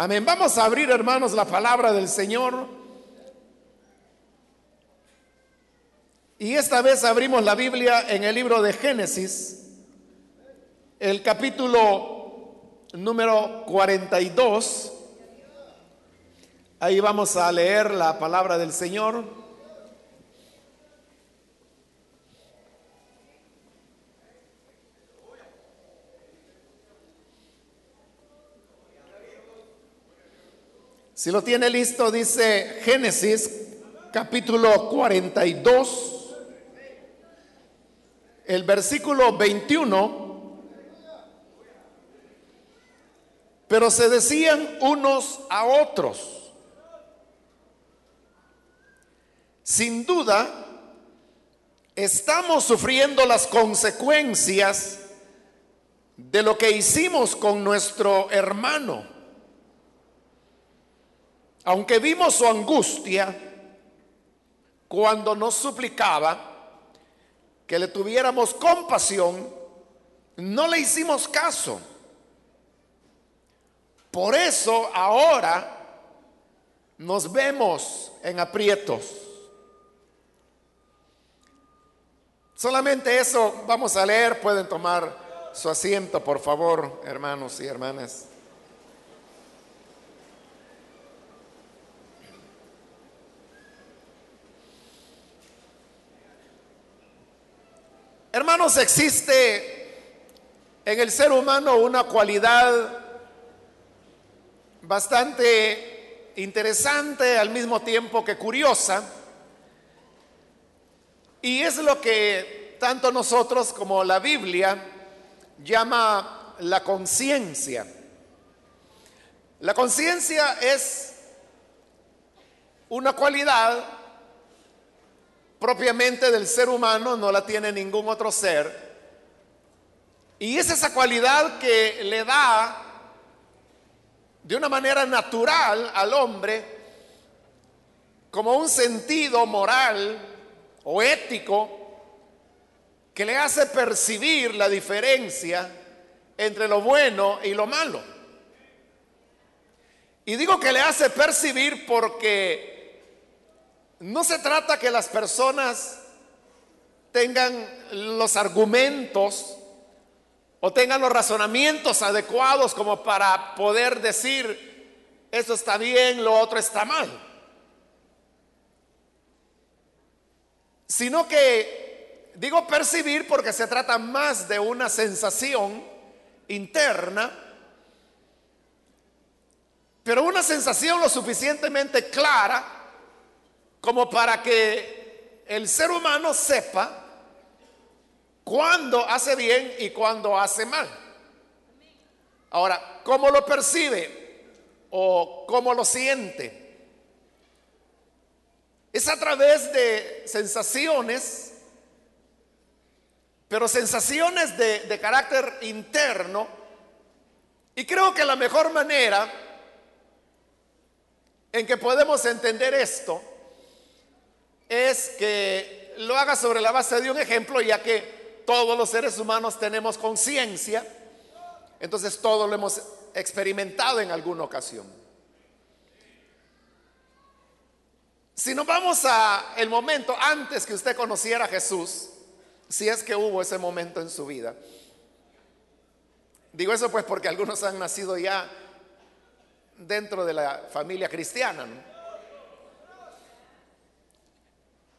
Amén. Vamos a abrir, hermanos, la palabra del Señor. Y esta vez abrimos la Biblia en el libro de Génesis, el capítulo número 42. Ahí vamos a leer la palabra del Señor. Si lo tiene listo, dice Génesis capítulo 42, el versículo 21. Pero se decían unos a otros, sin duda, estamos sufriendo las consecuencias de lo que hicimos con nuestro hermano aunque vimos su angustia cuando nos suplicaba que le tuviéramos compasión, no le hicimos caso. Por eso ahora nos vemos en aprietos. Solamente eso vamos a leer. Pueden tomar su asiento, por favor, hermanos y hermanas. Hermanos, existe en el ser humano una cualidad bastante interesante al mismo tiempo que curiosa. Y es lo que tanto nosotros como la Biblia llama la conciencia. La conciencia es una cualidad propiamente del ser humano, no la tiene ningún otro ser. Y es esa cualidad que le da de una manera natural al hombre como un sentido moral o ético que le hace percibir la diferencia entre lo bueno y lo malo. Y digo que le hace percibir porque no se trata que las personas tengan los argumentos o tengan los razonamientos adecuados como para poder decir, eso está bien, lo otro está mal. Sino que, digo percibir porque se trata más de una sensación interna, pero una sensación lo suficientemente clara como para que el ser humano sepa cuándo hace bien y cuándo hace mal. Ahora, ¿cómo lo percibe o cómo lo siente? Es a través de sensaciones, pero sensaciones de, de carácter interno. Y creo que la mejor manera en que podemos entender esto es que lo haga sobre la base de un ejemplo, ya que todos los seres humanos tenemos conciencia, entonces todo lo hemos experimentado en alguna ocasión. Si nos vamos a el momento antes que usted conociera a Jesús, si es que hubo ese momento en su vida. Digo eso pues porque algunos han nacido ya dentro de la familia cristiana, ¿no?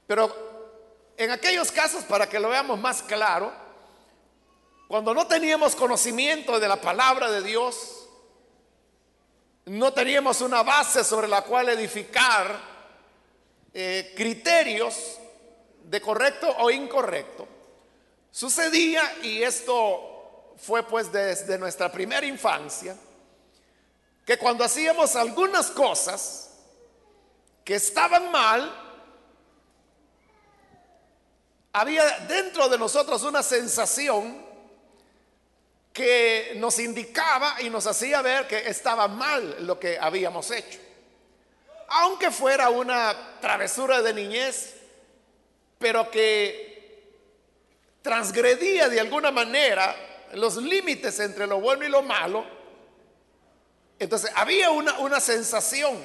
Pero en aquellos casos, para que lo veamos más claro, cuando no teníamos conocimiento de la palabra de Dios, no teníamos una base sobre la cual edificar eh, criterios de correcto o incorrecto, sucedía, y esto fue pues desde nuestra primera infancia, que cuando hacíamos algunas cosas que estaban mal, había dentro de nosotros una sensación que nos indicaba y nos hacía ver que estaba mal lo que habíamos hecho. Aunque fuera una travesura de niñez, pero que transgredía de alguna manera los límites entre lo bueno y lo malo, Entonces había una, una sensación,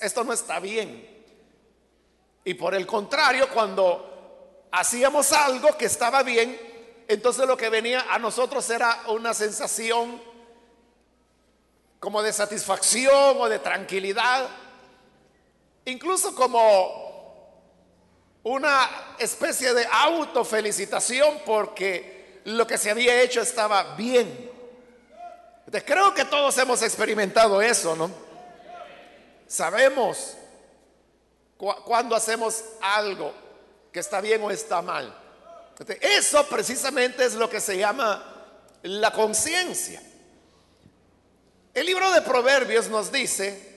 esto no está bien. Y por el contrario, cuando hacíamos algo que estaba bien, entonces lo que venía a nosotros era una sensación como de satisfacción o de tranquilidad, incluso como una especie de autofelicitación porque lo que se había hecho estaba bien creo que todos hemos experimentado eso, ¿no? Sabemos cuando hacemos algo que está bien o está mal. eso precisamente es lo que se llama la conciencia. El libro de Proverbios nos dice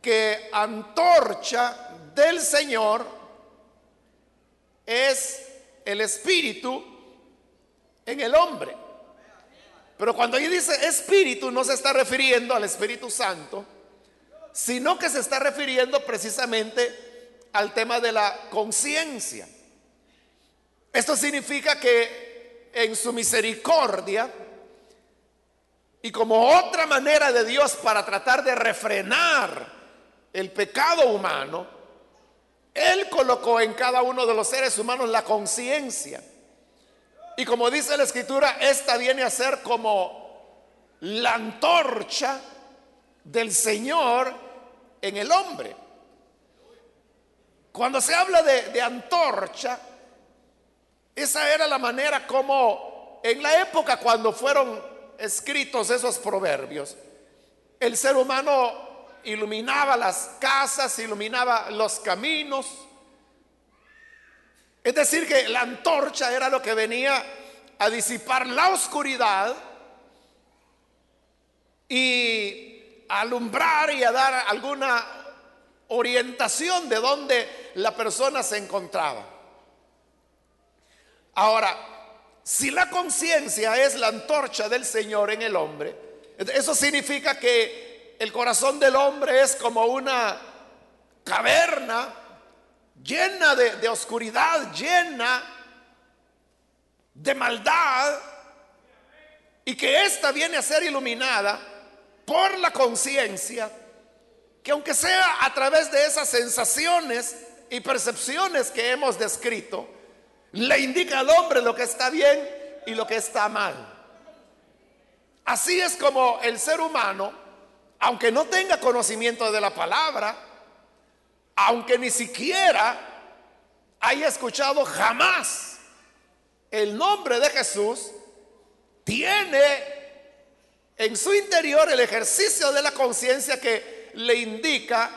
que antorcha del Señor es el espíritu en el hombre. Pero cuando ahí dice espíritu no se está refiriendo al Espíritu Santo, sino que se está refiriendo precisamente al tema de la conciencia. Esto significa que en su misericordia y como otra manera de Dios para tratar de refrenar el pecado humano, Él colocó en cada uno de los seres humanos la conciencia. Y como dice la escritura, esta viene a ser como la antorcha del Señor en el hombre. Cuando se habla de, antorcha, esa era la manera como en la época cuando fueron escritos esos proverbios, el ser humano iluminaba las casas, iluminaba los caminos, es decir, que la antorcha era lo que venía a disipar la oscuridad y a alumbrar y a dar alguna orientación de dónde la persona se encontraba. Ahora, si la conciencia es la antorcha del Señor en el hombre, eso significa que el corazón del hombre es como una caverna llena de, oscuridad, llena de maldad, y que ésta viene a ser iluminada por la conciencia, que aunque sea a través de esas sensaciones y percepciones que hemos descrito, le indica al hombre lo que está bien y lo que está mal. Así es como el ser humano, aunque no tenga conocimiento de la palabra, aunque ni siquiera haya escuchado jamás el nombre de Jesús, tiene en su interior el ejercicio de la conciencia que le indica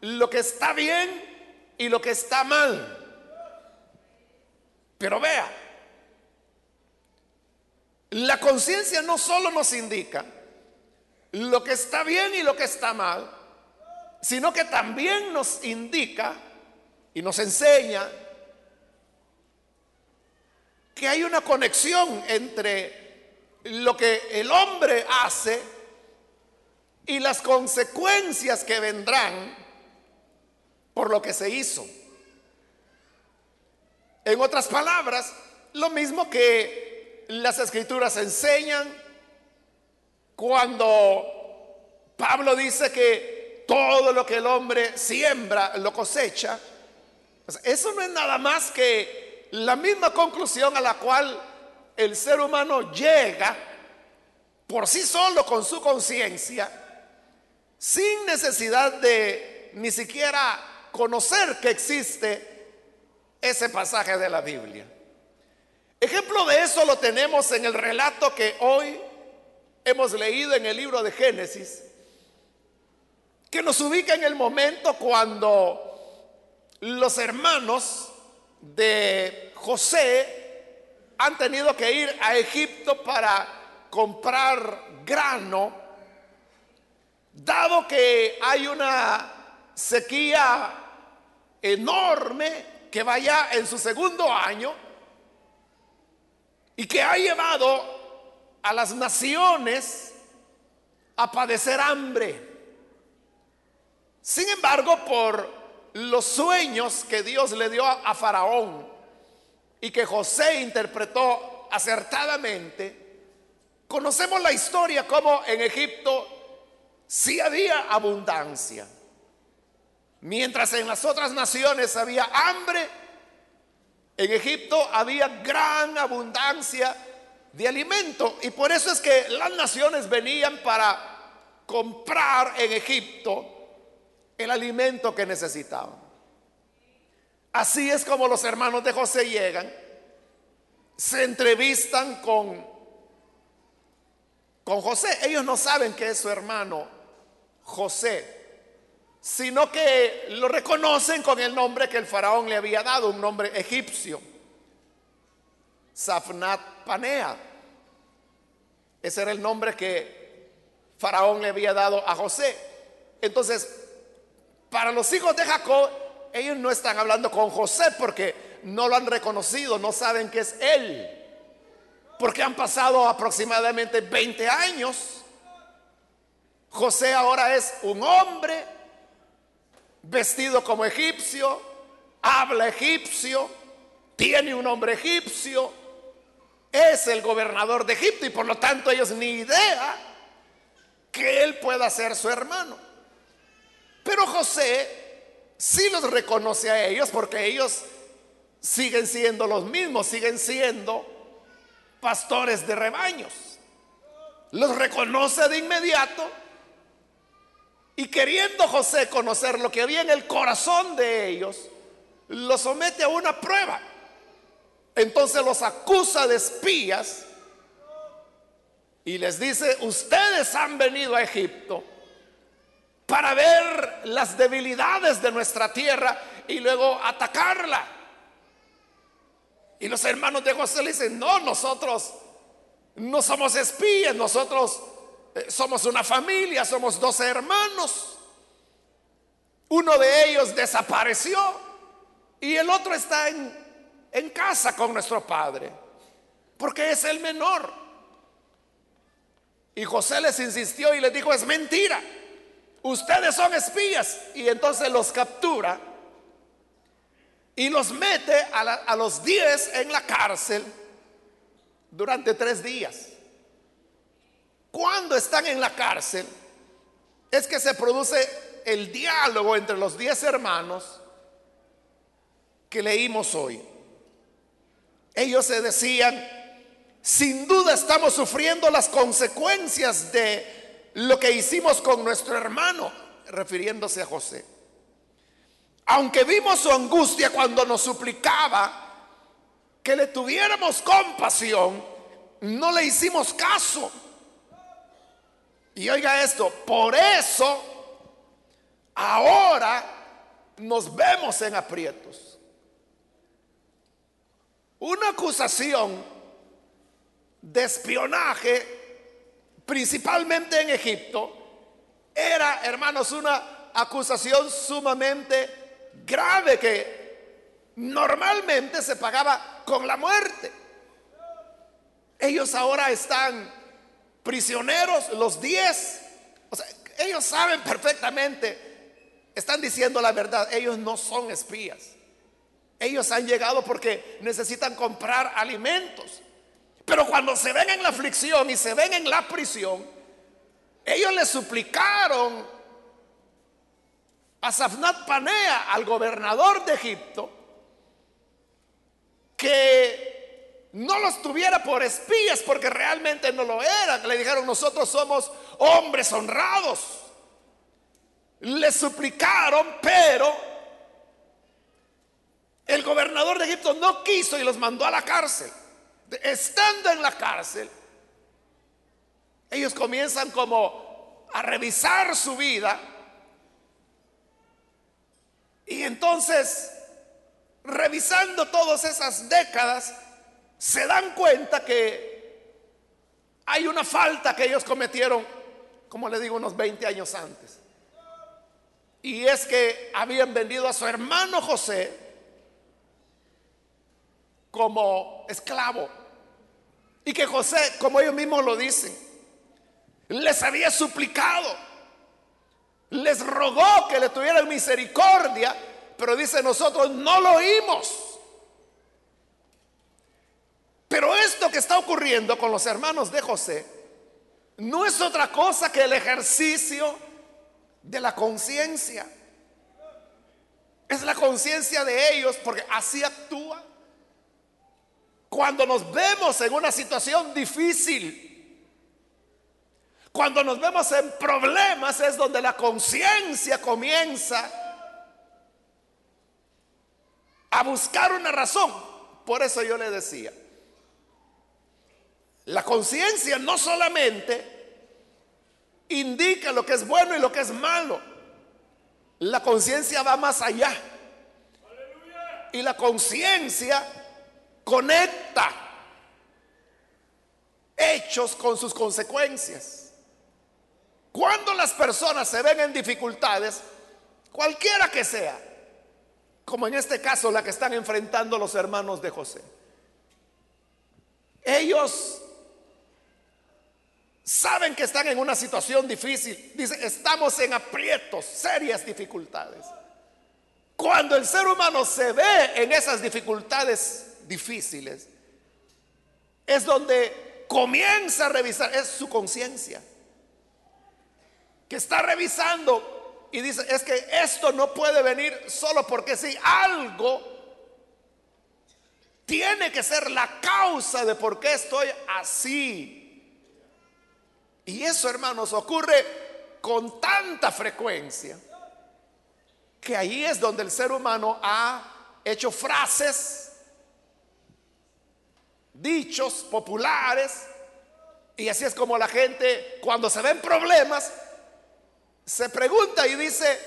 lo que está bien y lo que está mal. Pero vea, la conciencia no solo nos indica lo que está bien y lo que está mal, sino que también nos indica y nos enseña que hay una conexión entre lo que el hombre hace y las consecuencias que vendrán por lo que se hizo. En otras palabras, lo mismo que las escrituras enseñan cuando Pablo dice que todo lo que el hombre siembra lo cosecha. Eso no es nada más que la misma conclusión a la cual el ser humano llega por sí solo con su conciencia, sin necesidad de ni siquiera conocer que existe ese pasaje de la Biblia. Ejemplo de eso lo tenemos en el relato que hoy hemos leído en el libro de Génesis, que nos ubica en el momento cuando los hermanos de José han tenido que ir a Egipto para comprar grano, dado que hay una sequía enorme que vaya en su segundo año y que ha llevado a las naciones a padecer hambre. Sin embargo, por los sueños que Dios le dio a Faraón y que José interpretó acertadamente, Conocemos la historia como en Egipto sí había abundancia. Mientras en las otras naciones había hambre, en Egipto había gran abundancia de alimento. Y por eso es que las naciones venían para comprar en Egipto el alimento que necesitaban. Así es como los hermanos de José llegan, se entrevistan con, con José. Ellos no saben que es su hermano José, sino que lo reconocen con el nombre que el faraón le había dado, un nombre egipcio, Safnat Panea. Ese era el nombre que faraón le había dado a José. Entonces, para los hijos de Jacob, ellos no están hablando con José porque no lo han reconocido, no saben que es él. Porque han pasado aproximadamente 20 años. José ahora es un hombre vestido como egipcio, habla egipcio, tiene un nombre egipcio, es el gobernador de Egipto y por lo tanto ellos ni idea que él pueda ser su hermano. Pero José sí los reconoce a ellos porque ellos siguen siendo los mismos, siguen siendo pastores de rebaños. Los reconoce de inmediato y queriendo José conocer lo que había en el corazón de ellos, los somete a una prueba. Entonces los acusa de espías y les dice, ustedes han venido a Egipto para ver las debilidades de nuestra tierra y luego atacarla. Y los hermanos de José le dicen, no, nosotros no somos espías, nosotros somos una familia, somos dos hermanos. Uno de ellos desapareció y el otro está en, en casa con nuestro padre, porque es el menor. Y José les insistió y les dijo, es mentira ustedes son espías. Y entonces los captura y los mete a, los diez en la cárcel durante tres días. Cuando están en la cárcel, es que se produce el diálogo entre los diez hermanos que leímos hoy. Ellos se decían, sin duda estamos sufriendo las consecuencias de lo que hicimos con nuestro hermano, refiriéndose a José. Aunque vimos su angustia cuando nos suplicaba que le tuviéramos compasión, no le hicimos caso. Y oiga esto, por eso ahora nos vemos en aprietos. Una acusación de espionaje principalmente en Egipto, era, hermanos, una acusación sumamente grave que normalmente se pagaba con la muerte. Ellos ahora están prisioneros, los diez. O sea, ellos saben perfectamente, están diciendo la verdad, ellos no son espías. Ellos han llegado porque necesitan comprar alimentos. Pero cuando se ven en la aflicción y se ven en la prisión, ellos le suplicaron a Safnat Panea, al gobernador de Egipto, que no los tuviera por espías porque realmente no lo eran. Le dijeron, nosotros somos hombres honrados. Le suplicaron, pero el gobernador de Egipto no quiso y los mandó a la cárcel estando en la cárcel, ellos comienzan como a revisar su vida y entonces, revisando todas esas décadas, se dan cuenta que hay una falta que ellos cometieron, como le digo, unos 20 años antes. Y es que habían vendido a su hermano José como esclavo. Y que José, como ellos mismos lo dicen, les había suplicado, les rogó que le tuvieran misericordia, pero dice nosotros no lo oímos. Pero esto que está ocurriendo con los hermanos de José no es otra cosa que el ejercicio de la conciencia. Es la conciencia de ellos porque así actúa. Cuando nos vemos en una situación difícil, cuando nos vemos en problemas es donde la conciencia comienza a buscar una razón. Por eso yo le decía, la conciencia no solamente indica lo que es bueno y lo que es malo, la conciencia va más allá. Y la conciencia conecta hechos con sus consecuencias. Cuando las personas se ven en dificultades, cualquiera que sea, como en este caso la que están enfrentando los hermanos de José, ellos saben que están en una situación difícil. Dice, estamos en aprietos, serias dificultades. Cuando el ser humano se ve en esas dificultades difíciles, es donde comienza a revisar, es su conciencia, que está revisando y dice, es que esto no puede venir solo porque si algo tiene que ser la causa de por qué estoy así. Y eso, hermanos, ocurre con tanta frecuencia que ahí es donde el ser humano ha hecho frases, dichos populares, y así es como la gente cuando se ven problemas, se pregunta y dice,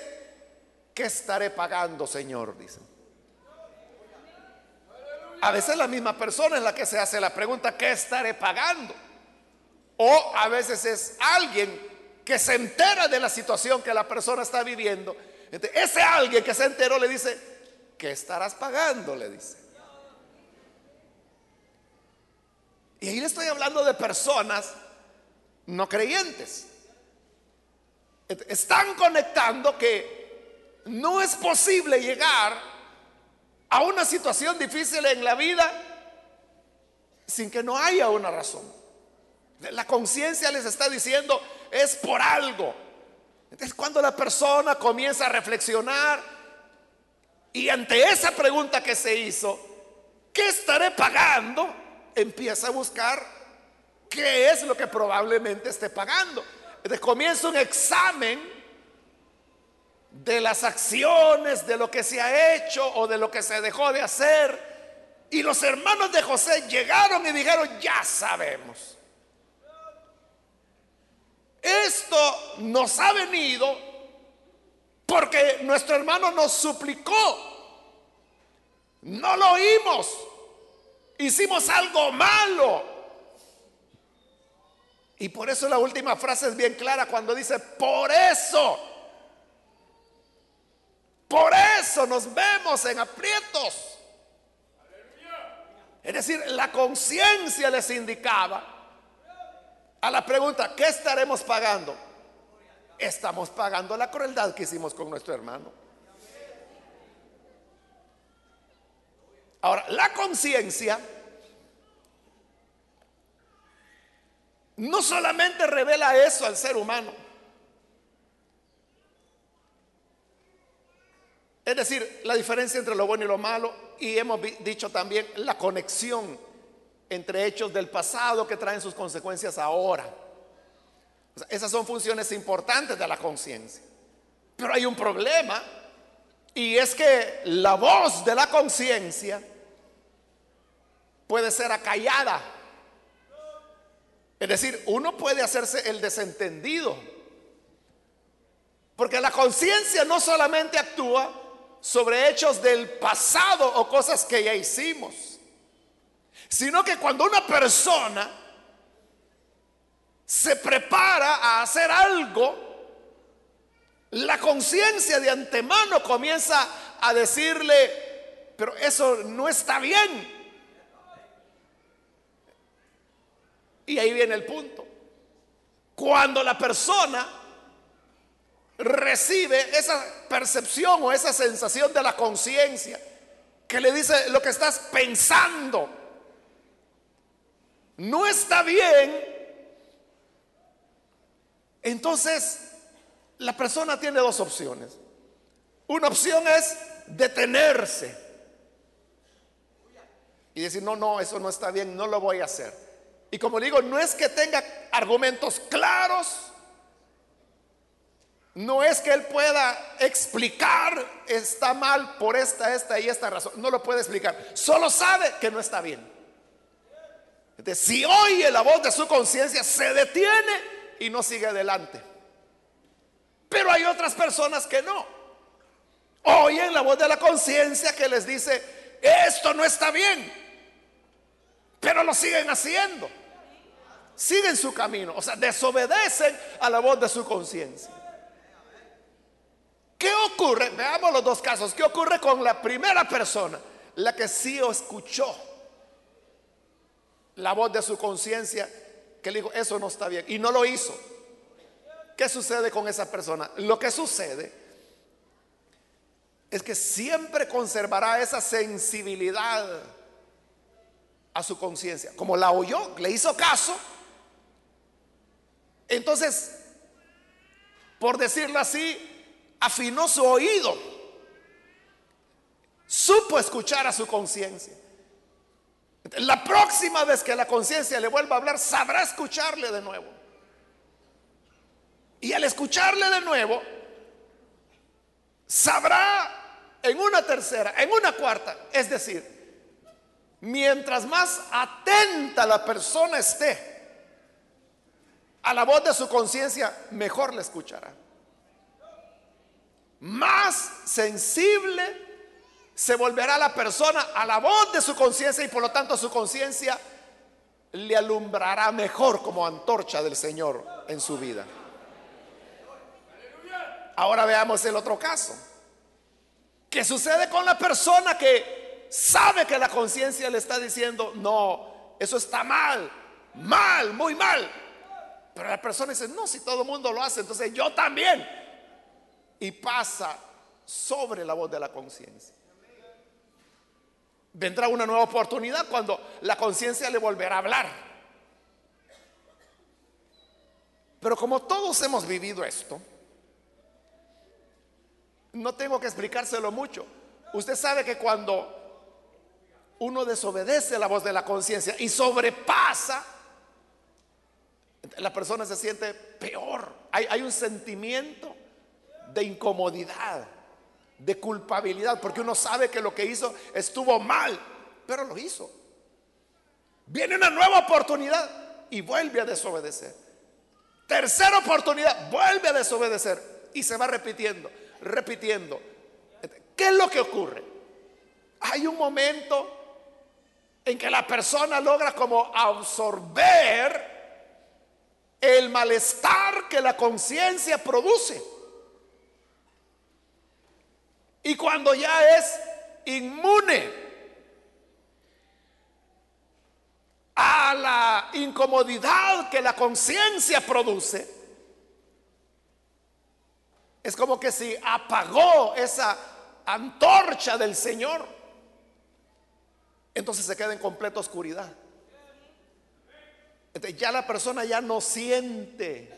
¿qué estaré pagando, Señor? Dice. A veces la misma persona es la que se hace la pregunta, ¿qué estaré pagando? O a veces es alguien que se entera de la situación que la persona está viviendo. ese alguien que se enteró le dice, ¿qué estarás pagando? Le dice. Y ahí le estoy hablando de personas no creyentes. Están conectando que no es posible llegar a una situación difícil en la vida sin que no haya una razón. La conciencia les está diciendo, es por algo. Entonces cuando la persona comienza a reflexionar y ante esa pregunta que se hizo, ¿qué estaré pagando? Empieza a buscar qué es lo que probablemente esté pagando. Entonces comienza un examen de las acciones, de lo que se ha hecho o de lo que se dejó de hacer. Y los hermanos de José llegaron y dijeron, ya sabemos. Esto nos ha venido porque nuestro hermano nos suplicó. No lo oímos. Hicimos algo malo. Y por eso la última frase es bien clara cuando dice, por eso, por eso nos vemos en aprietos. Es decir, la conciencia les indicaba a la pregunta, ¿qué estaremos pagando? Estamos pagando la crueldad que hicimos con nuestro hermano. Ahora, la conciencia no solamente revela eso al ser humano, es decir, la diferencia entre lo bueno y lo malo, y hemos dicho también la conexión entre hechos del pasado que traen sus consecuencias ahora. esas son funciones importantes de la conciencia. Pero hay un problema y es que la voz de la conciencia puede ser acallada. Es decir, uno puede hacerse el desentendido. Porque la conciencia no solamente actúa sobre hechos del pasado o cosas que ya hicimos sino que cuando una persona se prepara a hacer algo, la conciencia de antemano comienza a decirle, pero eso no está bien. Y ahí viene el punto. Cuando la persona recibe esa percepción o esa sensación de la conciencia que le dice lo que estás pensando, no está bien, Entonces, la persona tiene dos opciones. Una opción es detenerse y decir, no, no, eso no está bien, no lo voy a hacer. Y como digo, no es que tenga argumentos claros, no es que él pueda explicar, está mal por esta, esta y esta razón. No lo puede explicar. Solo sabe que no está bien. Si oye la voz de su conciencia, se detiene y no sigue adelante. Pero hay otras personas que no. Oyen la voz de la conciencia que les dice, esto no está bien. Pero lo siguen haciendo. Siguen su camino. O sea, desobedecen a la voz de su conciencia. ¿Qué ocurre? Veamos los dos casos. ¿Qué ocurre con la primera persona? La que sí escuchó la voz de su conciencia que le dijo, eso no está bien. Y no lo hizo. ¿Qué sucede con esa persona? Lo que sucede es que siempre conservará esa sensibilidad a su conciencia. Como la oyó, le hizo caso. Entonces, por decirlo así, afinó su oído, supo escuchar a su conciencia. La próxima vez que la conciencia le vuelva a hablar, sabrá escucharle de nuevo. Y al escucharle de nuevo, sabrá en una tercera, en una cuarta. Es decir, mientras más atenta la persona esté a la voz de su conciencia, mejor le escuchará más sensible se volverá la persona a la voz de su conciencia y por lo tanto su conciencia le alumbrará mejor como antorcha del Señor en su vida. Ahora veamos el otro caso. ¿Qué sucede con la persona que sabe que la conciencia le está diciendo, no, eso está mal, mal, muy mal? Pero la persona dice, no, si todo el mundo lo hace, entonces yo también y pasa sobre la voz de la conciencia. Vendrá una nueva oportunidad cuando la conciencia le volverá a hablar. Pero como todos hemos vivido esto, no tengo que explicárselo mucho. Usted sabe que cuando uno desobedece la voz de la conciencia y sobrepasa, la persona se siente peor. Hay, hay un sentimiento de incomodidad, de culpabilidad, porque uno sabe que lo que hizo estuvo mal, pero lo hizo. Viene una nueva oportunidad y vuelve a desobedecer. Tercera oportunidad, vuelve a desobedecer y se va repitiendo, repitiendo. ¿Qué es lo que ocurre? Hay un momento en que la persona logra como absorber el malestar que la conciencia produce. Y cuando ya es inmune a la incomodidad que la conciencia produce, es como que si apagó esa antorcha del Señor, entonces se queda en completa oscuridad. ya la persona ya no siente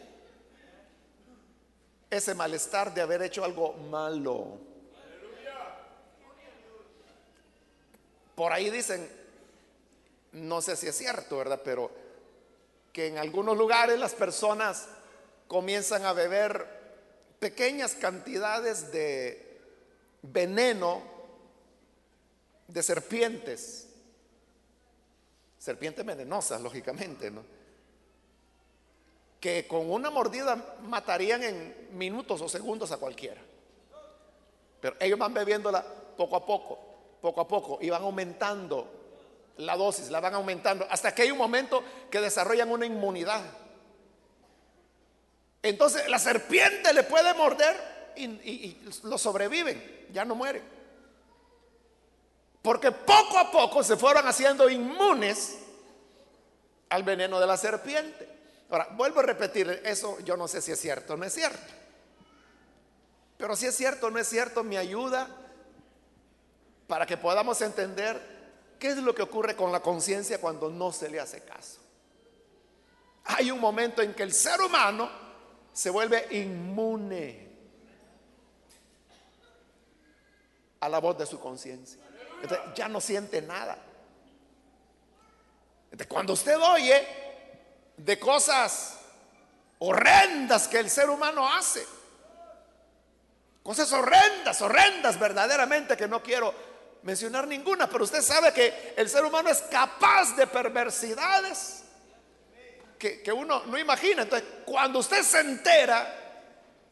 ese malestar de haber hecho algo malo. Por ahí dicen, no sé si es cierto, ¿verdad? Pero que en algunos lugares las personas comienzan a beber pequeñas cantidades de veneno de serpientes, serpientes venenosas, lógicamente, ¿no? Que con una mordida matarían en minutos o segundos a cualquiera. Pero ellos van bebiéndola poco a poco poco a poco y van aumentando la dosis, la van aumentando, hasta que hay un momento que desarrollan una inmunidad. Entonces la serpiente le puede morder y, lo sobreviven, ya no mueren. Porque poco a poco se fueron haciendo inmunes al veneno de la serpiente. Ahora, vuelvo a repetir, eso yo no sé si es cierto o no es cierto. Pero si es cierto o no es cierto, me ayuda para que podamos entender qué es lo que ocurre con la conciencia cuando no se le hace caso. Hay un momento en que el ser humano se vuelve inmune a la voz de su conciencia. Ya no siente nada. cuando usted oye de cosas horrendas que el ser humano hace, cosas horrendas, horrendas verdaderamente que no quiero mencionar ninguna, pero usted sabe que el ser humano es capaz de perversidades que, uno no imagina. Entonces, cuando usted se entera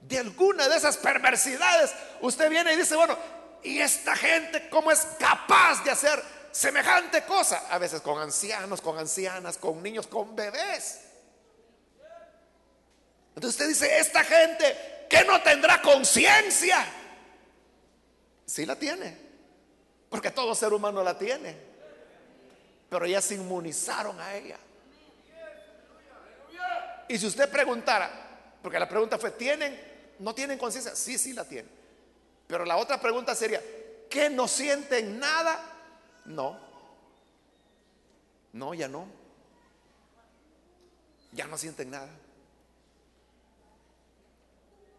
de alguna de esas perversidades, usted viene y dice, bueno, ¿y esta gente cómo es capaz de hacer semejante cosa? A veces con ancianos, con ancianas, con niños, con bebés. Entonces usted dice, esta gente que no tendrá conciencia, sí la tiene, porque todo ser humano la tiene, pero ya se inmunizaron a ella. Y si usted preguntara, porque la pregunta fue, ¿tienen? ¿No tienen conciencia? Sí, sí la tienen. Pero la otra pregunta sería, ¿qué no sienten nada? No. No, ya no. Ya no sienten nada.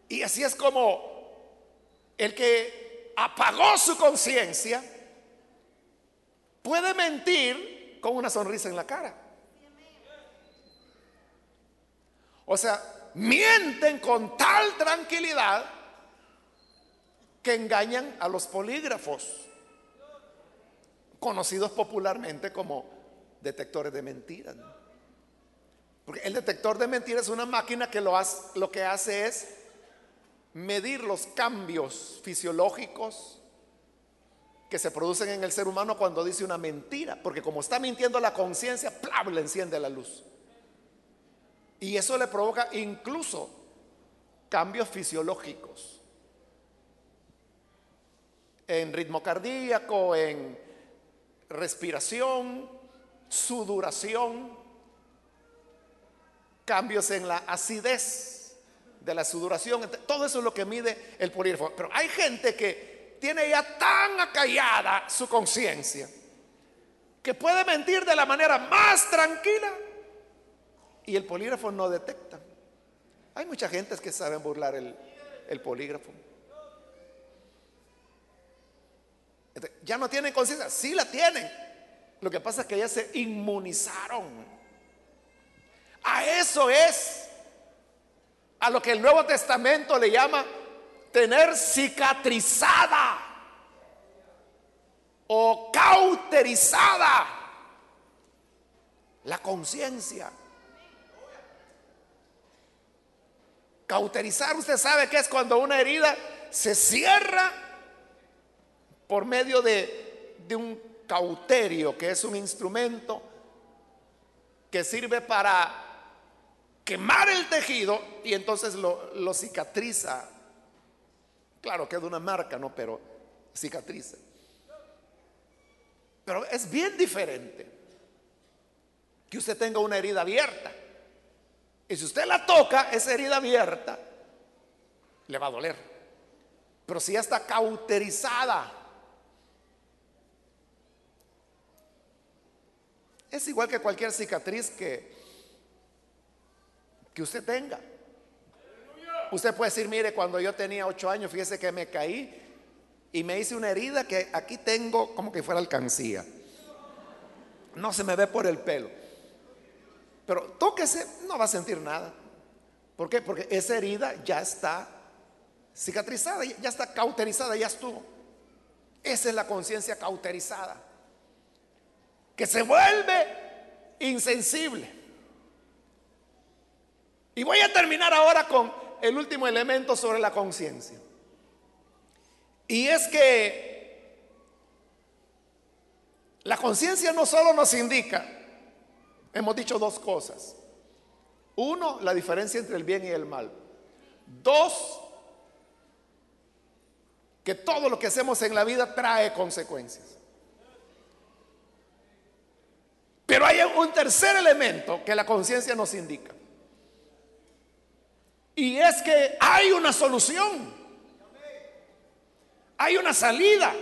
Y así es como el que apagó su conciencia puede mentir con una sonrisa en la cara. O sea, mienten con tal tranquilidad que engañan a los polígrafos, conocidos popularmente como detectores de mentiras. Porque el detector de mentiras es una máquina que lo, lo que hace es medir los cambios fisiológicos que se producen en el ser humano cuando dice una mentira, porque como está mintiendo la conciencia, le enciende la luz. Y eso le provoca incluso cambios fisiológicos en ritmo cardíaco, en respiración, sudoración, cambios en la acidez de la sudoración. Todo eso es lo que mide el polígrafo. Pero hay gente que tiene ya tan acallada su conciencia que puede mentir de la manera más tranquila y el polígrafo no detecta. Hay mucha gente que saben burlar el, polígrafo. Ya no tienen conciencia, sí la tienen. Lo que pasa es que ya se inmunizaron. A eso es a lo que el Nuevo Testamento le llama tener cicatrizada o cauterizada la conciencia. Cauterizar, usted sabe que es cuando una herida se cierra por medio de, un cauterio, que es un instrumento que sirve para quemar el tejido y entonces lo, cicatriza. Claro, queda una marca, ¿no? Pero cicatriza. Pero es bien diferente que usted tenga una herida abierta. Y si usted la toca, esa herida abierta, le va a doler. Pero si ya está cauterizada, es igual que cualquier cicatriz que, que usted tenga. Usted puede decir, mire, cuando yo tenía ocho años, fíjese que me caí y me hice una herida que aquí tengo como que fuera alcancía. No se me ve por el pelo. Pero tóquese, no va a sentir nada. ¿Por qué? Porque esa herida ya está cicatrizada, ya está cauterizada, ya estuvo. Esa es la conciencia cauterizada, que se vuelve insensible. Y voy a terminar ahora con el último elemento sobre la conciencia. Y es que la conciencia no solo nos indica Hemos dicho dos cosas. Uno, la diferencia entre el bien y el mal. Dos, que todo lo que hacemos en la vida trae consecuencias. Pero hay un tercer elemento que la conciencia nos indica. Y es que hay una solución. Hay una salida.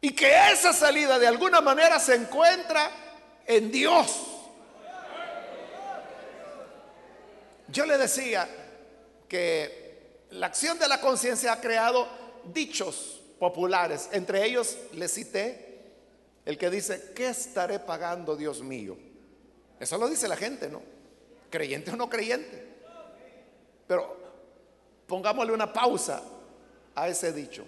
Y que esa salida de alguna manera se encuentra en Dios. Yo le decía que la acción de la conciencia ha creado dichos populares. Entre ellos le cité el que dice, ¿qué estaré pagando, Dios mío? Eso lo dice la gente, ¿no? Creyente o no creyente. Pero pongámosle una pausa a ese dicho.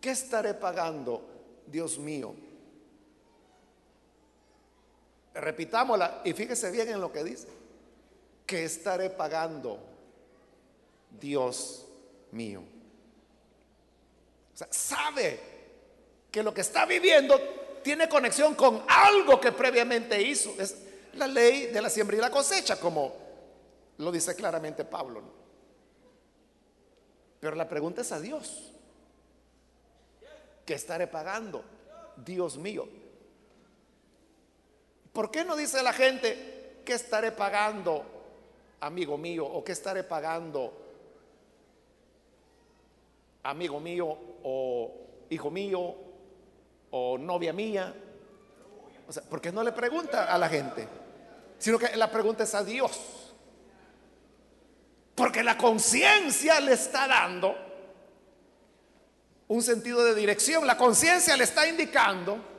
¿Qué estaré pagando, Dios mío? Repitámosla y fíjese bien en lo que dice. ¿Qué estaré pagando, Dios mío? O sea, sabe que lo que está viviendo tiene conexión con algo que previamente hizo. Es la ley de la siembra y la cosecha, como lo dice claramente Pablo. Pero la pregunta es a Dios. ¿Qué estaré pagando? Dios mío. ¿Por qué no dice la gente, ¿qué estaré pagando, amigo mío? ¿O qué estaré pagando, amigo mío? ¿O hijo mío? ¿O novia mía? O sea, ¿por qué no le pregunta a la gente? Sino que la pregunta es a Dios. Porque la conciencia le está dando un sentido de dirección. La conciencia le está indicando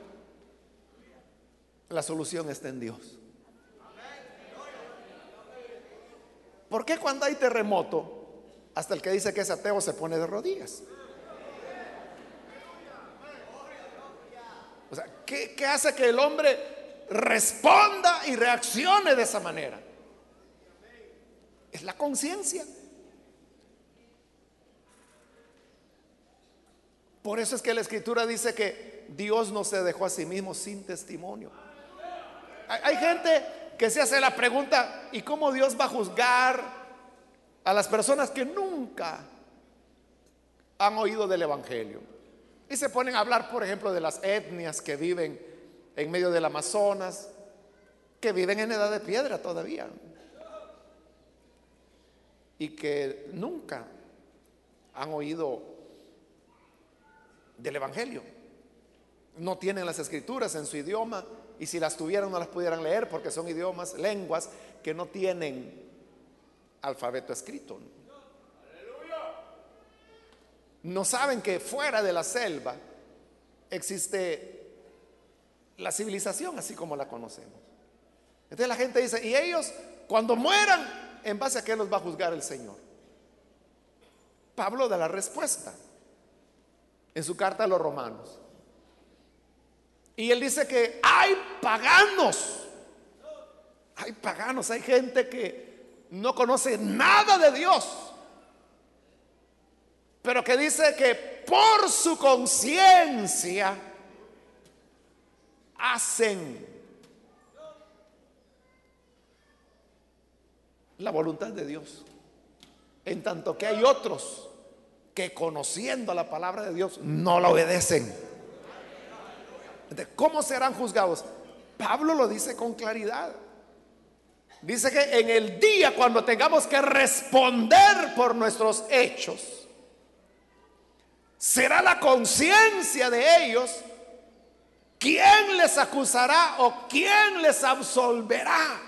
la solución está en Dios. ¿Por qué cuando hay terremoto, hasta el que dice que es ateo se pone de rodillas? O sea, ¿qué, qué hace que el hombre responda y reaccione de esa manera? Es la conciencia. Por eso es que la escritura dice que Dios no se dejó a sí mismo sin testimonio. Hay, gente que se hace la pregunta, ¿y cómo Dios va a juzgar a las personas que nunca han oído del Evangelio? Y se ponen a hablar, por ejemplo, de las etnias que viven en medio del Amazonas, que viven en edad de piedra todavía, y que nunca han oído del Evangelio. No tienen las escrituras en su idioma y si las tuvieran no las pudieran leer porque son idiomas, lenguas que no tienen alfabeto escrito. No saben que fuera de la selva existe la civilización así como la conocemos. Entonces la gente dice, y ellos cuando mueran, ¿en base a qué los va a juzgar el Señor? Pablo da la respuesta en su carta a los romanos. Y él dice que hay paganos. Hay paganos, hay gente que no conoce nada de Dios. Pero que dice que por su conciencia hacen la voluntad de Dios. En tanto que hay otros que conociendo la palabra de Dios no la obedecen. ¿Cómo serán juzgados? Pablo lo dice con claridad. Dice que en el día cuando tengamos que responder por nuestros hechos, será la conciencia de ellos quién les acusará o quién les absolverá.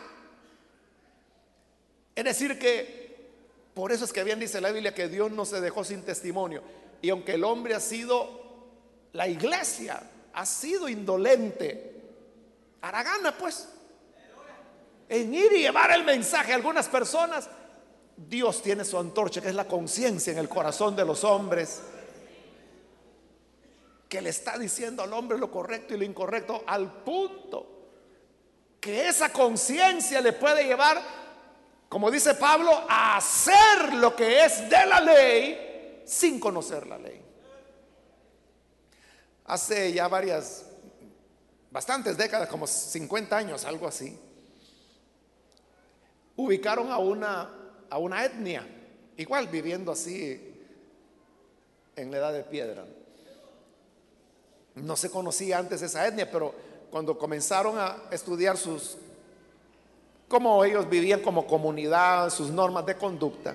Es decir, que por eso es que bien dice la Biblia que Dios no se dejó sin testimonio. Y aunque el hombre ha sido la iglesia, ha sido indolente, hará pues, en ir y llevar el mensaje a algunas personas. Dios tiene su antorcha, que es la conciencia en el corazón de los hombres, que le está diciendo al hombre lo correcto y lo incorrecto al punto que esa conciencia le puede llevar, como dice Pablo, a hacer lo que es de la ley sin conocer la ley hace ya varias, bastantes décadas, como 50 años, algo así, ubicaron a una, a una etnia, igual viviendo así en la edad de piedra. No se conocía antes esa etnia, pero cuando comenzaron a estudiar sus, cómo ellos vivían como comunidad, sus normas de conducta,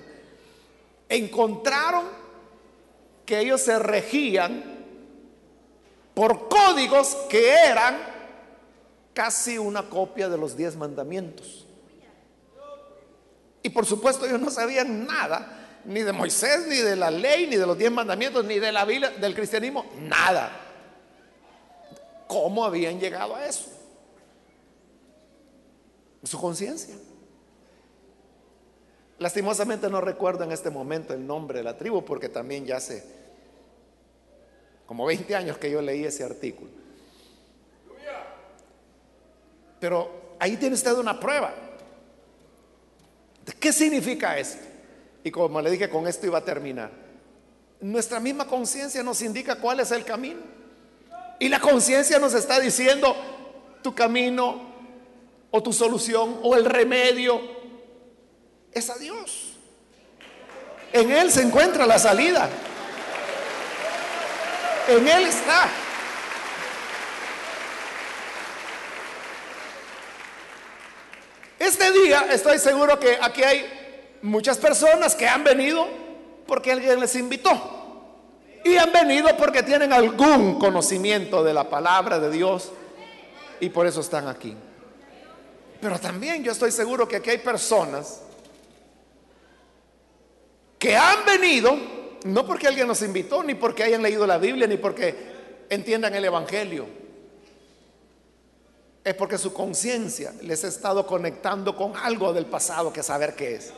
encontraron que ellos se regían por códigos que eran casi una copia de los diez mandamientos. Y por supuesto ellos no sabían nada, ni de Moisés, ni de la ley, ni de los diez mandamientos, ni de la Biblia, del cristianismo, nada. ¿Cómo habían llegado a eso? Su conciencia. Lastimosamente no recuerdo en este momento el nombre de la tribu porque también ya hace como 20 años que yo leí ese artículo. Pero ahí tiene usted una prueba. ¿Qué significa esto? Y como le dije, con esto iba a terminar. Nuestra misma conciencia nos indica cuál es el camino. Y la conciencia nos está diciendo tu camino o tu solución o el remedio es a Dios. En Él se encuentra la salida. En Él está. Este día estoy seguro que aquí hay muchas personas que han venido porque alguien les invitó. Y han venido porque tienen algún conocimiento de la palabra de Dios y por eso están aquí. Pero también yo estoy seguro que aquí hay personas que han venido, no porque alguien los invitó, ni porque hayan leído la Biblia, ni porque entiendan el Evangelio. Es porque su conciencia les ha estado conectando con algo del pasado que saber qué es.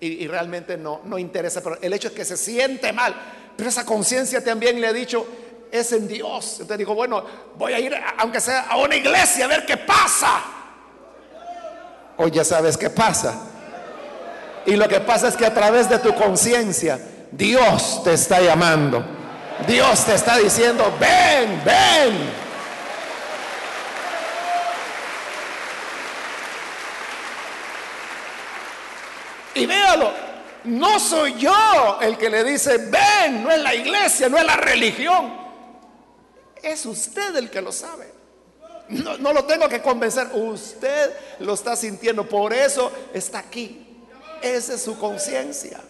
Y, realmente no, no interesa, pero el hecho es que se siente mal. Pero esa conciencia también le ha dicho, es en Dios. Entonces digo, bueno, voy a ir, aunque sea a una iglesia, a ver qué pasa. Hoy ya sabes qué pasa. Y lo que pasa es que a través de tu conciencia, Dios te está llamando. Dios te está diciendo, ven, ven. Y véalo, no soy yo el que le dice, ven, no es la iglesia, no es la religión. Es usted el que lo sabe. No, lo tengo que convencer, usted lo está sintiendo, por eso está aquí. Esa es su conciencia.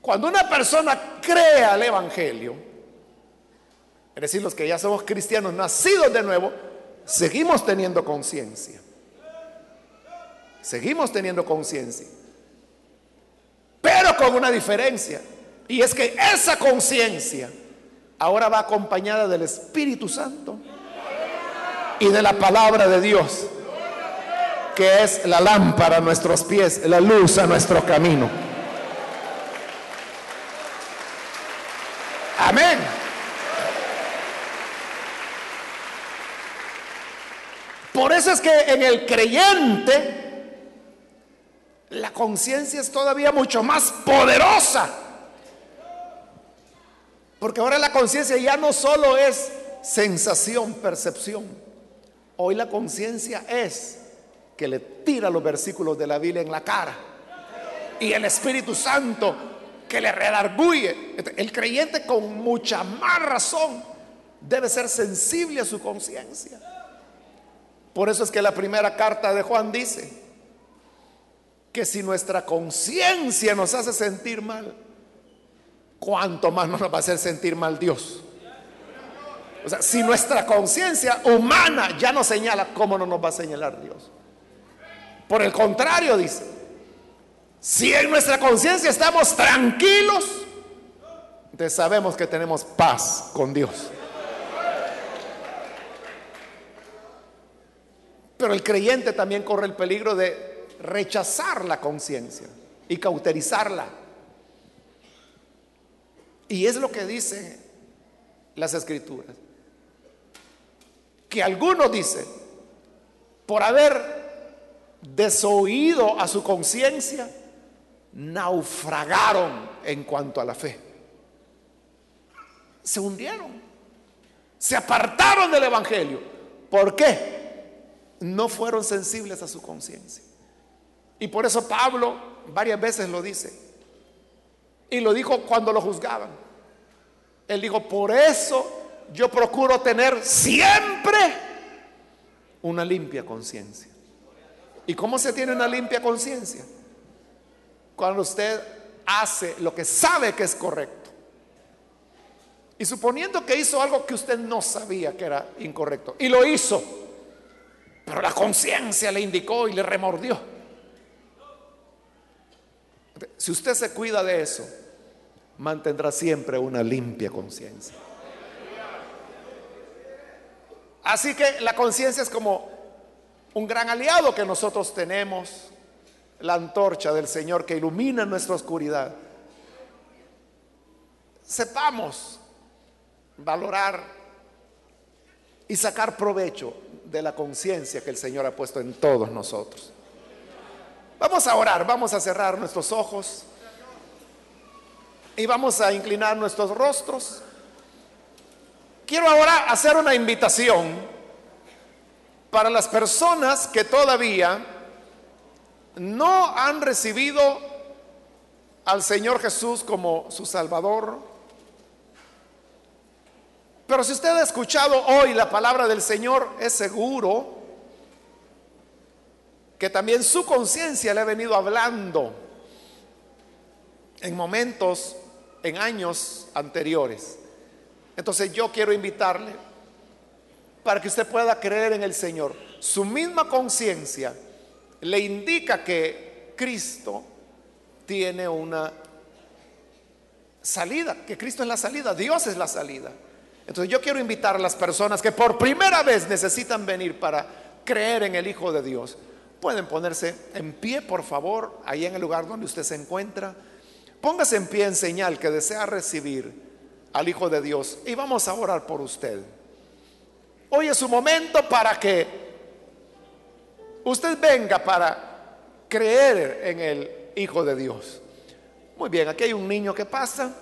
Cuando una persona crea el Evangelio, es decir, los que ya somos cristianos nacidos de nuevo, seguimos teniendo conciencia. Seguimos teniendo conciencia. Pero con una diferencia. Y es que esa conciencia ahora va acompañada del Espíritu Santo y de la palabra de Dios que es la lámpara a nuestros pies, la luz a nuestro camino. Amén. Por eso es que en el creyente la conciencia es todavía mucho más poderosa. Porque ahora la conciencia ya no solo es sensación, percepción. Hoy la conciencia es que le tira los versículos de la Biblia en la cara. Y el Espíritu Santo que le redarguye. El creyente con mucha más razón debe ser sensible a su conciencia. Por eso es que la primera carta de Juan dice que si nuestra conciencia nos hace sentir mal, ¿cuánto más nos va a hacer sentir mal Dios? O sea, si nuestra conciencia humana ya nos señala, ¿cómo no nos va a señalar Dios? Por el contrario, dice, si en nuestra conciencia estamos tranquilos, entonces sabemos que tenemos paz con Dios. Pero el creyente también corre el peligro de rechazar la conciencia y cauterizarla. Y es lo que dicen las escrituras. Que algunos dicen, por haber desoído a su conciencia, naufragaron en cuanto a la fe. Se hundieron, se apartaron del Evangelio. ¿Por qué? No fueron sensibles a su conciencia. Y por eso Pablo varias veces lo dice. Y lo dijo cuando lo juzgaban. Él dijo, por eso yo procuro tener siempre una limpia conciencia. ¿Y cómo se tiene una limpia conciencia? Cuando usted hace lo que sabe que es correcto. Y suponiendo que hizo algo que usted no sabía que era incorrecto. Y lo hizo. Pero la conciencia le indicó y le remordió. Si usted se cuida de eso, mantendrá siempre una limpia conciencia. Así que la conciencia es como un gran aliado que nosotros tenemos, la antorcha del Señor que ilumina nuestra oscuridad. Sepamos valorar y sacar provecho de la conciencia que el Señor ha puesto en todos nosotros. Vamos a orar, vamos a cerrar nuestros ojos y vamos a inclinar nuestros rostros. Quiero ahora hacer una invitación para las personas que todavía no han recibido al Señor Jesús como su Salvador. Pero si usted ha escuchado hoy la palabra del Señor, es seguro que también su conciencia le ha venido hablando en momentos, en años anteriores. Entonces yo quiero invitarle para que usted pueda creer en el Señor. Su misma conciencia le indica que Cristo tiene una salida, que Cristo es la salida, Dios es la salida. Entonces yo quiero invitar a las personas que por primera vez necesitan venir para creer en el Hijo de Dios. Pueden ponerse en pie, por favor, ahí en el lugar donde usted se encuentra. Póngase en pie en señal que desea recibir al Hijo de Dios y vamos a orar por usted. Hoy es su momento para que usted venga para creer en el Hijo de Dios. Muy bien, aquí hay un niño que pasa.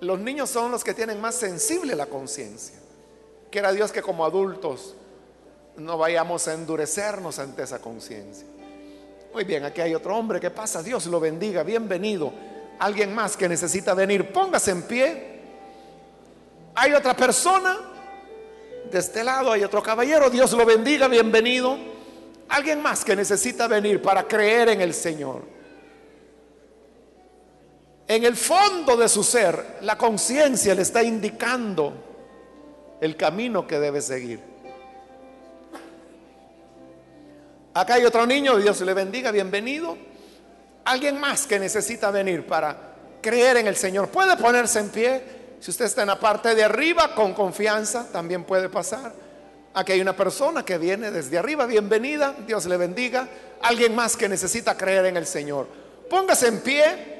Los niños son los que tienen más sensible la conciencia. Quiera Dios que como adultos no vayamos a endurecernos ante esa conciencia. Muy bien, aquí hay otro hombre que pasa. Dios lo bendiga, bienvenido. Alguien más que necesita venir, póngase en pie. Hay otra persona. De este lado hay otro caballero. Dios lo bendiga, bienvenido. Alguien más que necesita venir para creer en el Señor en el fondo de su ser, la conciencia le está indicando el camino que debe seguir. Acá hay otro niño, Dios le bendiga, bienvenido. Alguien más que necesita venir para creer en el Señor. Puede ponerse en pie. Si usted está en la parte de arriba, con confianza, también puede pasar. Aquí hay una persona que viene desde arriba, bienvenida, Dios le bendiga. Alguien más que necesita creer en el Señor. Póngase en pie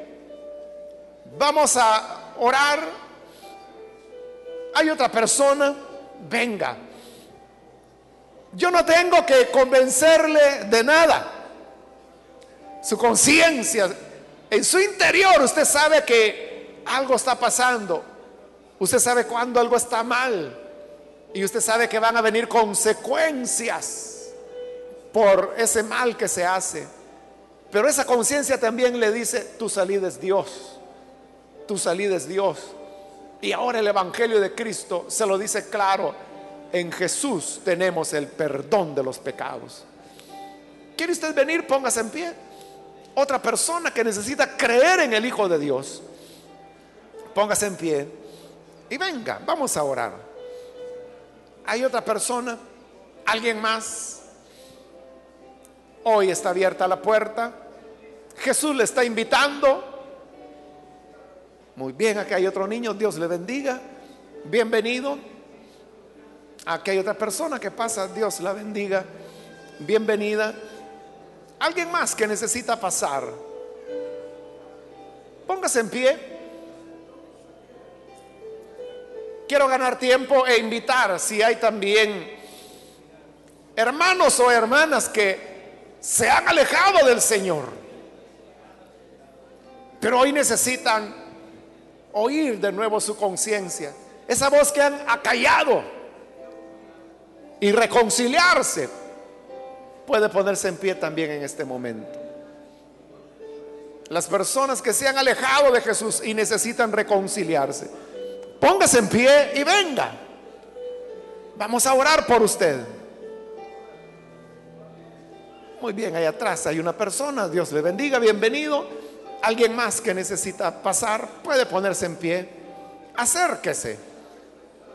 Vamos a orar. Hay otra persona, venga. Yo no tengo que convencerle de nada. Su conciencia, en su interior, usted sabe que algo está pasando. Usted sabe cuando algo está mal. Y usted sabe que van a venir consecuencias por ese mal que se hace. Pero esa conciencia también le dice, tu salida es Dios tu salida es Dios. Y ahora el Evangelio de Cristo se lo dice claro. En Jesús tenemos el perdón de los pecados. ¿Quiere usted venir? Póngase en pie. Otra persona que necesita creer en el Hijo de Dios. Póngase en pie. Y venga, vamos a orar. Hay otra persona, alguien más. Hoy está abierta la puerta. Jesús le está invitando. Muy bien, aquí hay otro niño, Dios le bendiga. Bienvenido. Aquí hay otra persona que pasa, Dios la bendiga. Bienvenida. Alguien más que necesita pasar. Póngase en pie. Quiero ganar tiempo e invitar si hay también hermanos o hermanas que se han alejado del Señor, pero hoy necesitan oír de nuevo su conciencia. Esa voz que han acallado y reconciliarse puede ponerse en pie también en este momento. Las personas que se han alejado de Jesús y necesitan reconciliarse, póngase en pie y venga. Vamos a orar por usted. Muy bien, ahí atrás hay una persona, Dios le bendiga, bienvenido. Alguien más que necesita pasar puede ponerse en pie. Acérquese.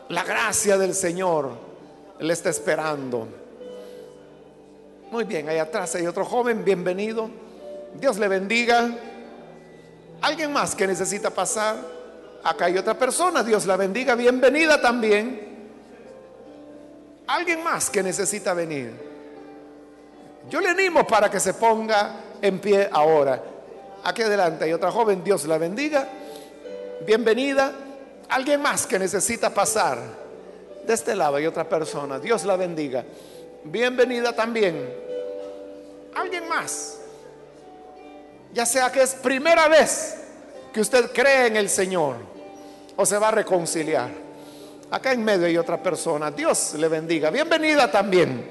La gracia del Señor le está esperando. Muy bien, ahí atrás hay otro joven, bienvenido. Dios le bendiga. ¿Alguien más que necesita pasar? Acá hay otra persona, Dios la bendiga, bienvenida también. ¿Alguien más que necesita venir? Yo le animo para que se ponga en pie ahora. Aquí adelante hay otra joven, Dios la bendiga. Bienvenida. ¿Alguien más que necesita pasar? De este lado hay otra persona, Dios la bendiga. Bienvenida también. ¿Alguien más? Ya sea que es primera vez que usted cree en el Señor o se va a reconciliar. Acá en medio hay otra persona. Dios le bendiga. Bienvenida también.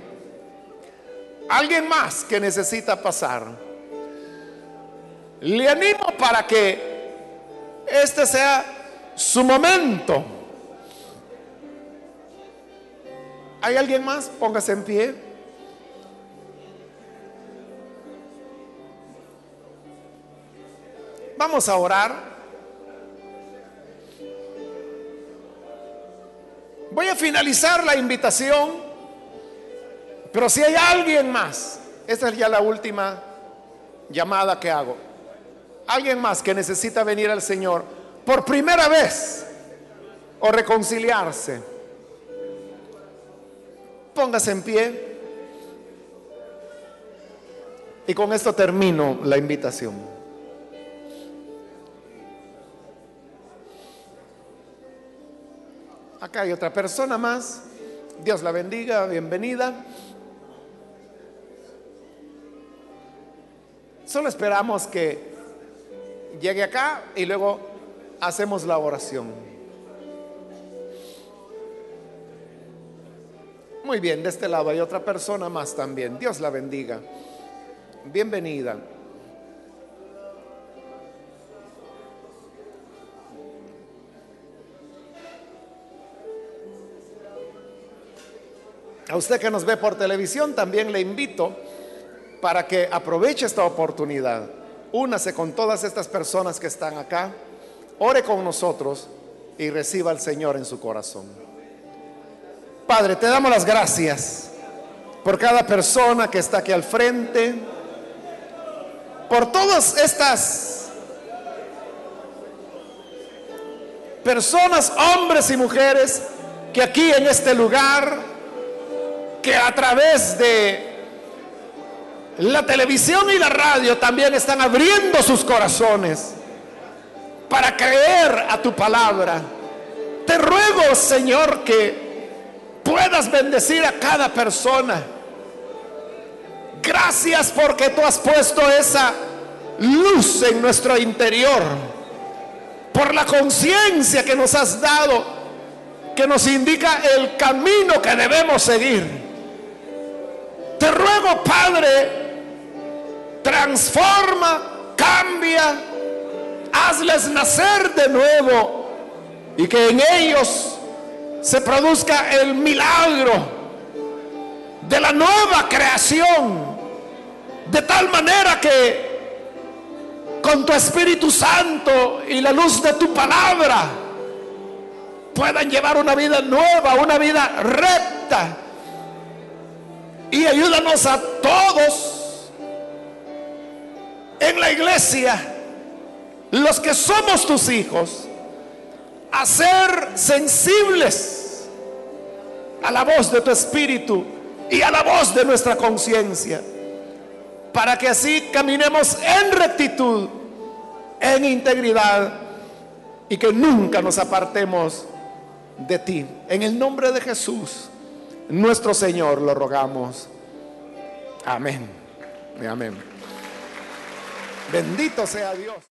Alguien más que necesita pasar. Le animo para que este sea su momento. ¿Hay alguien más? Póngase en pie. Vamos a orar. Voy a finalizar la invitación, pero si hay alguien más, esta es ya la última llamada que hago. Alguien más que necesita venir al Señor por primera vez o reconciliarse. Póngase en pie. Y con esto termino la invitación. Acá hay otra persona más. Dios la bendiga, bienvenida. Solo esperamos que llegue acá y luego hacemos la oración. Muy bien, de este lado hay otra persona más también. Dios la bendiga. Bienvenida. A usted que nos ve por televisión, también le invito para que aproveche esta oportunidad. Únase con todas estas personas que están acá, ore con nosotros y reciba al Señor en su corazón. Padre, te damos las gracias por cada persona que está aquí al frente, por todas estas personas, hombres y mujeres, que aquí en este lugar que a través de la televisión y la radio también están abriendo sus corazones para creer a tu palabra. Te ruego, Señor, que puedas bendecir a cada persona. Gracias porque tú has puesto esa luz en nuestro interior, por la conciencia que nos has dado, que nos indica el camino que debemos seguir. Te ruego, Padre, transforma, cambia, hazles nacer de nuevo y que en ellos se produzca el milagro de la nueva creación, de tal manera que con tu Espíritu Santo y la luz de tu palabra puedan llevar una vida nueva, una vida recta. Y ayúdanos a todos en la iglesia, los que somos tus hijos, a ser sensibles a la voz de tu espíritu y a la voz de nuestra conciencia, para que así caminemos en rectitud, en integridad y que nunca nos apartemos de ti. En el nombre de Jesús nuestro Señor lo rogamos. Amén. Amén. Bendito sea Dios.